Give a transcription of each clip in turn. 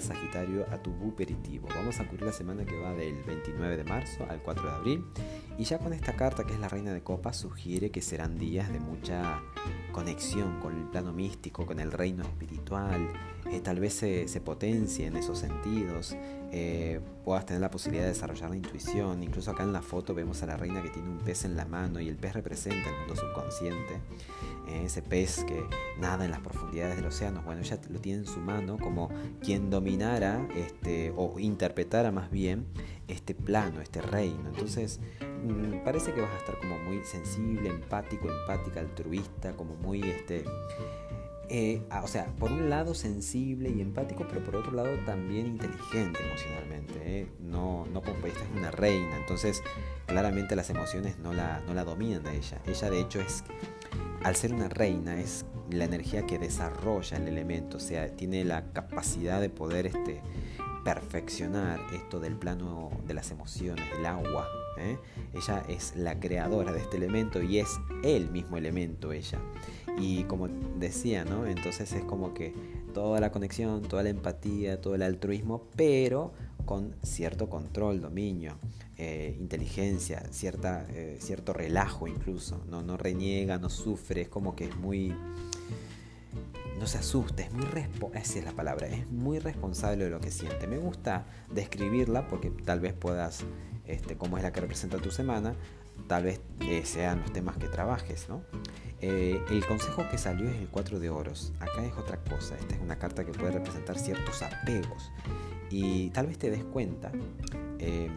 Sagitario a tu buperitivo. Vamos a cubrir la semana que va del 29 de marzo al 4 de abril. Y ya con esta carta, que es la Reina de Copas, sugiere que serán días de mucha conexión con el plano místico, con el reino espiritual. Eh, tal vez se, se, potencie en esos sentidos. Eh, puedas tener la posibilidad de desarrollar la intuición. Incluso acá en la foto vemos a la reina que tiene un pez en la mano y el pez representa el mundo subconsciente. Eh, ese pez que nada en las profundidades del océano. Bueno, ella lo tiene en su mano como quien dominara este, o interpretara más bien este plano, este reino. Entonces, mm, parece que vas a estar como muy sensible, empático, empática, altruista, como muy este. Eh, o sea, por un lado sensible y empático, pero por otro lado también inteligente emocionalmente. ¿eh? No, no como esta es una reina, entonces claramente las emociones no la, no la dominan a ella. Ella de hecho es al ser una reina es la energía que desarrolla el elemento, o sea, tiene la capacidad de poder este, perfeccionar esto del plano de las emociones, del agua. ¿eh? Ella es la creadora de este elemento y es el mismo elemento ella. Y como decía, ¿no? Entonces es como que toda la conexión, toda la empatía, todo el altruismo, pero con cierto control, dominio, eh, inteligencia, cierta, eh, cierto relajo incluso. No, no reniega, no sufre, es como que es muy... No se asusta, es muy esa es la palabra, es muy responsable de lo que siente. Me gusta describirla porque tal vez puedas, este, como es la que representa tu semana, tal vez eh, sean los temas que trabajes, ¿no? el consejo que salió es el 4 de oros. Acá es otra cosa. Esta es una carta que puede representar ciertos apegos. Y tal vez te des cuenta, em,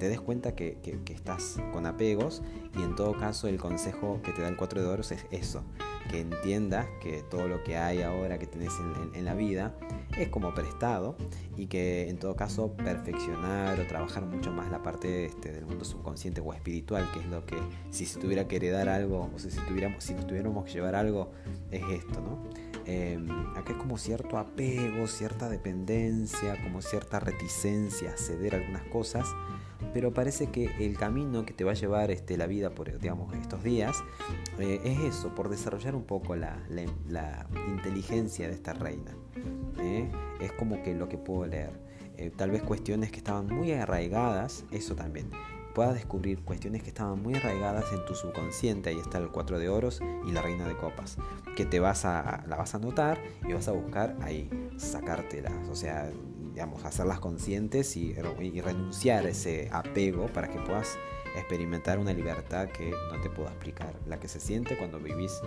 te des cuenta que, estás con apegos y en todo caso el consejo que te da el 4 de oros es eso, que entiendas que todo lo que hay ahora que tenés en, la vida es como prestado y que en todo caso perfeccionar o trabajar mucho más la parte este, del mundo subconsciente o espiritual, que es lo que si se tuviera que heredar algo, o si, tuviéramos, si nos tuviéramos que llevar algo, es esto, ¿no? Eh, acá es como cierto apego, cierta dependencia, como cierta reticencia a ceder algunas cosas, pero parece que el camino que te va a llevar este, la vida por digamos, estos días eh, es eso, por desarrollar un poco la, inteligencia de esta reina. ¿eh? Es como que lo que puedo leer. Eh, tal vez cuestiones que estaban muy arraigadas, eso también puedas descubrir cuestiones que estaban muy arraigadas en tu subconsciente, ahí está el 4 de oros y la reina de copas, que te vas a, la vas a notar y vas a buscar ahí, sacártelas, o sea, digamos, hacerlas conscientes y, renunciar a ese apego para que puedas experimentar una libertad que no te puedo explicar, la que se siente cuando vivís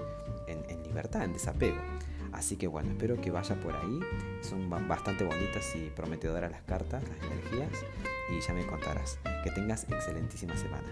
en, en libertad, en desapego. Así que bueno, espero que vaya por ahí. Son bastante bonitas y prometedoras las cartas, las energías. Y ya me contarás. Que tengas excelentísima semana.